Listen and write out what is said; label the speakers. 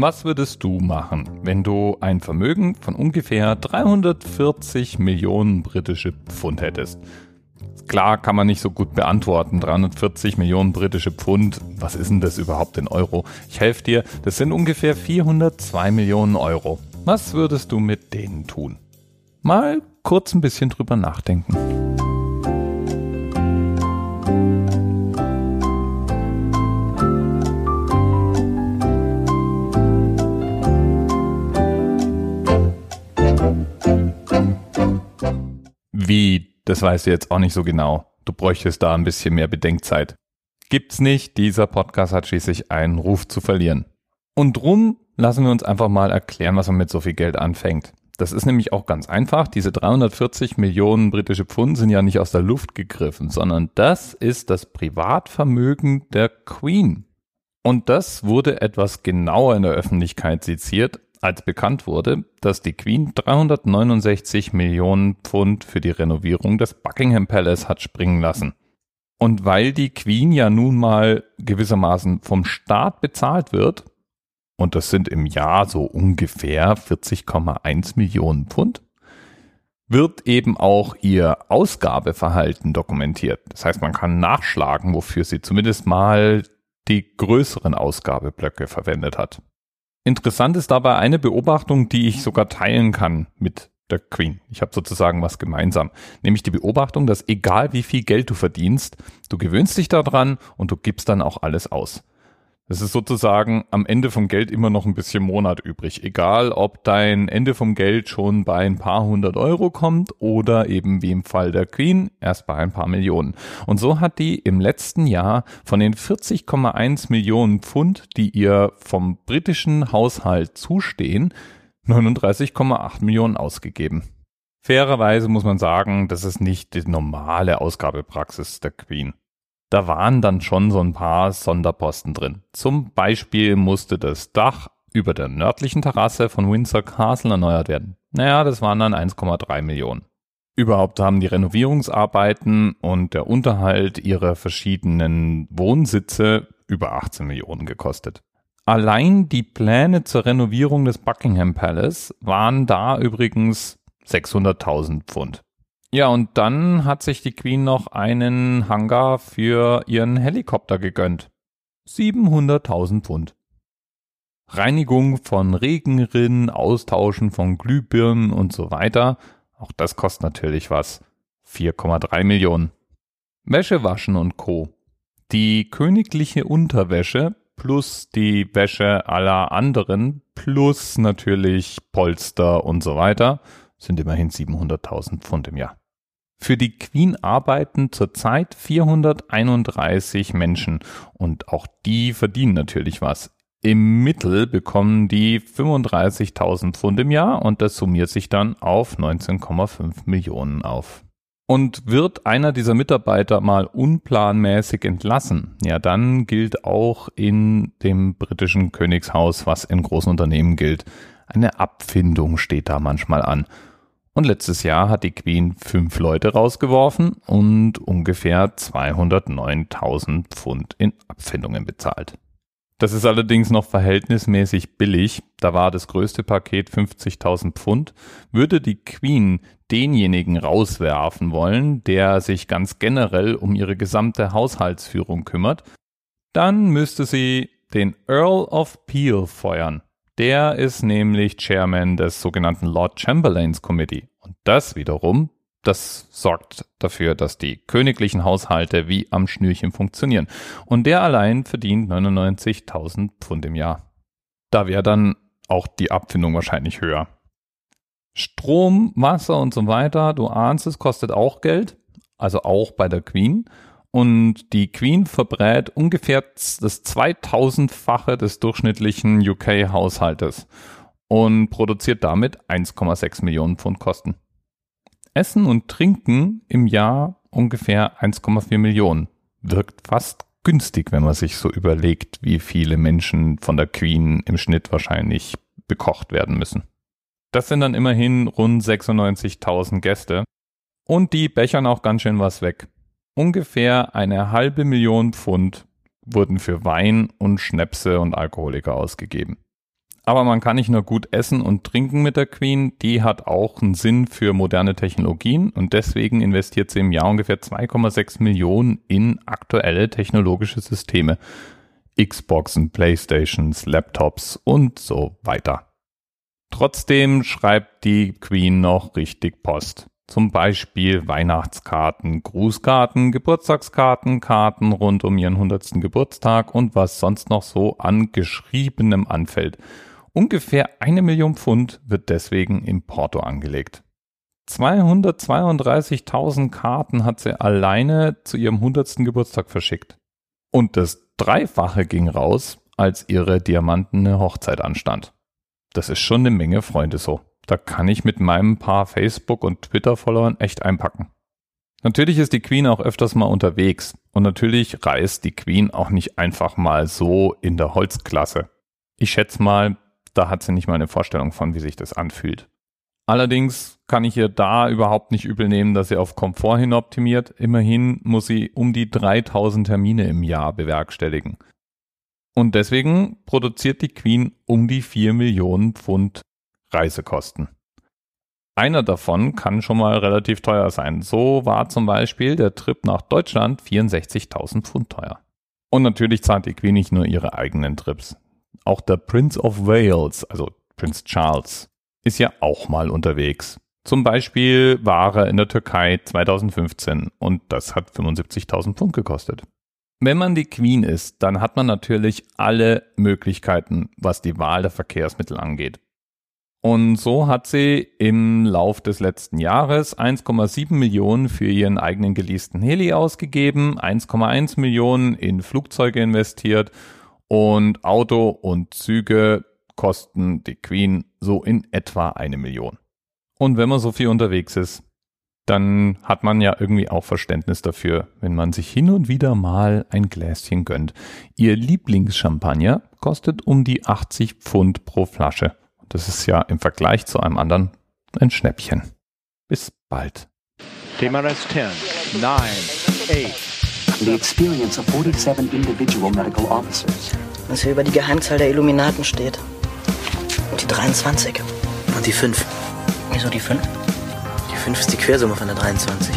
Speaker 1: Was würdest du machen, wenn du ein Vermögen von ungefähr 340 Millionen britische Pfund hättest? Klar kann man nicht so gut beantworten. 340 Millionen britische Pfund, was ist denn das überhaupt in Euro? Ich helfe dir, das sind ungefähr 402 Millionen Euro. Was würdest du mit denen tun? Mal kurz ein bisschen drüber nachdenken. Wie, das weißt du jetzt auch nicht so genau. Du bräuchtest da ein bisschen mehr Bedenkzeit. Gibt's nicht, dieser Podcast hat schließlich einen Ruf zu verlieren. Und drum lassen wir uns einfach mal erklären, was man mit so viel Geld anfängt. Das ist nämlich auch ganz einfach. Diese 340 Millionen britische Pfund sind ja nicht aus der Luft gegriffen, sondern das ist das Privatvermögen der Queen. Und das wurde etwas genauer in der Öffentlichkeit seziert, als bekannt wurde, dass die Queen 369 Millionen Pfund für die Renovierung des Buckingham Palace hat springen lassen. Und weil die Queen ja nun mal gewissermaßen vom Staat bezahlt wird, und das sind im Jahr so ungefähr 40,1 Millionen Pfund, wird eben auch ihr Ausgabeverhalten dokumentiert. Das heißt, man kann nachschlagen, wofür sie zumindest mal die größeren Ausgabeblöcke verwendet hat. Interessant ist dabei eine Beobachtung, die ich sogar teilen kann mit der Queen. Ich habe sozusagen was gemeinsam, nämlich die Beobachtung, dass egal wie viel Geld du verdienst, du gewöhnst dich daran und du gibst dann auch alles aus. Es ist sozusagen am Ende vom Geld immer noch ein bisschen Monat übrig. Egal, ob dein Ende vom Geld schon bei ein paar hundert Euro kommt oder eben wie im Fall der Queen erst bei ein paar Millionen. Und so hat die im letzten Jahr von den 40,1 Millionen Pfund, die ihr vom britischen Haushalt zustehen, 39,8 Millionen ausgegeben. Fairerweise muss man sagen, das ist nicht die normale Ausgabepraxis der Queen da waren dann schon so ein paar Sonderposten drin. Zum Beispiel musste das Dach über der nördlichen Terrasse von Windsor Castle erneuert werden. Naja, das waren dann 1,3 Millionen. Überhaupt haben die Renovierungsarbeiten und der Unterhalt ihrer verschiedenen Wohnsitze über 18 Millionen gekostet. Allein die Pläne zur Renovierung des Buckingham Palace waren da übrigens 600.000 Pfund. Ja, und dann hat sich die Queen noch einen Hangar für ihren Helikopter gegönnt. 700.000 Pfund. Reinigung von Regenrinnen, Austauschen von Glühbirnen und so weiter. Auch das kostet natürlich was. 4,3 Millionen. Wäsche waschen und Co. Die königliche Unterwäsche plus die Wäsche aller anderen plus natürlich Polster und so weiter sind immerhin 700.000 Pfund im Jahr. Für die Queen arbeiten zurzeit 431 Menschen und auch die verdienen natürlich was. Im Mittel bekommen die 35.000 Pfund im Jahr und das summiert sich dann auf 19,5 Millionen auf. Und wird einer dieser Mitarbeiter mal unplanmäßig entlassen, ja, dann gilt auch in dem britischen Königshaus, was in großen Unternehmen gilt, eine Abfindung steht da manchmal an. Und letztes Jahr hat die Queen fünf Leute rausgeworfen und ungefähr 209.000 Pfund in Abfindungen bezahlt. Das ist allerdings noch verhältnismäßig billig. Da war das größte Paket 50.000 Pfund. Würde die Queen denjenigen rauswerfen wollen, der sich ganz generell um ihre gesamte Haushaltsführung kümmert, dann müsste sie den Earl of Peel feuern. Der ist nämlich Chairman des sogenannten Lord Chamberlains Committee. Und das wiederum, das sorgt dafür, dass die königlichen Haushalte wie am Schnürchen funktionieren. Und der allein verdient 99.000 Pfund im Jahr. Da wäre dann auch die Abfindung wahrscheinlich höher. Strom, Wasser und so weiter, du ahnst es, kostet auch Geld. Also auch bei der Queen. Und die Queen verbrät ungefähr das 2000-fache des durchschnittlichen UK-Haushaltes und produziert damit 1,6 Millionen Pfund Kosten. Essen und Trinken im Jahr ungefähr 1,4 Millionen. Wirkt fast günstig, wenn man sich so überlegt, wie viele Menschen von der Queen im Schnitt wahrscheinlich bekocht werden müssen. Das sind dann immerhin rund 96.000 Gäste und die bechern auch ganz schön was weg. Ungefähr eine halbe Million Pfund wurden für Wein und Schnäpse und Alkoholiker ausgegeben. Aber man kann nicht nur gut essen und trinken mit der Queen, die hat auch einen Sinn für moderne Technologien und deswegen investiert sie im Jahr ungefähr 2,6 Millionen in aktuelle technologische Systeme. Xboxen, Playstations, Laptops und so weiter. Trotzdem schreibt die Queen noch richtig Post. Zum Beispiel Weihnachtskarten, Grußkarten, Geburtstagskarten, Karten rund um ihren 100. Geburtstag und was sonst noch so an Geschriebenem anfällt. Ungefähr eine Million Pfund wird deswegen im Porto angelegt. 232.000 Karten hat sie alleine zu ihrem 100. Geburtstag verschickt. Und das Dreifache ging raus, als ihre diamantene Hochzeit anstand. Das ist schon eine Menge Freunde so. Da kann ich mit meinem paar Facebook- und Twitter-Followern echt einpacken. Natürlich ist die Queen auch öfters mal unterwegs und natürlich reist die Queen auch nicht einfach mal so in der Holzklasse. Ich schätze mal, da hat sie nicht mal eine Vorstellung von, wie sich das anfühlt. Allerdings kann ich ihr da überhaupt nicht übel nehmen, dass sie auf Komfort hin optimiert. Immerhin muss sie um die 3000 Termine im Jahr bewerkstelligen. Und deswegen produziert die Queen um die 4 Millionen Pfund Reisekosten. Einer davon kann schon mal relativ teuer sein. So war zum Beispiel der Trip nach Deutschland 64.000 Pfund teuer. Und natürlich zahlt die Queen nicht nur ihre eigenen Trips. Auch der Prince of Wales, also Prince Charles, ist ja auch mal unterwegs. Zum Beispiel war er in der Türkei 2015 und das hat 75.000 Pfund gekostet. Wenn man die Queen ist, dann hat man natürlich alle Möglichkeiten, was die Wahl der Verkehrsmittel angeht. Und so hat sie im Lauf des letzten Jahres 1,7 Millionen für ihren eigenen geleasten Heli ausgegeben, 1,1 Millionen in Flugzeuge investiert und Auto und Züge kosten die Queen so in etwa eine Million. Und wenn man so viel unterwegs ist, dann hat man ja irgendwie auch Verständnis dafür, wenn man sich hin und wieder mal ein Gläschen gönnt. Ihr Lieblingschampagner kostet um die 80 Pfund pro Flasche. Das ist ja im Vergleich zu einem anderen ein Schnäppchen. Bis bald. TMRS 10, 9,
Speaker 2: 8. The experience of 47 individual medical officers.
Speaker 3: Was hier über die Geheimzahl der Illuminaten steht. Und die 23.
Speaker 4: Und die 5.
Speaker 3: Wieso die 5?
Speaker 4: Die 5 ist die Quersumme von der 23.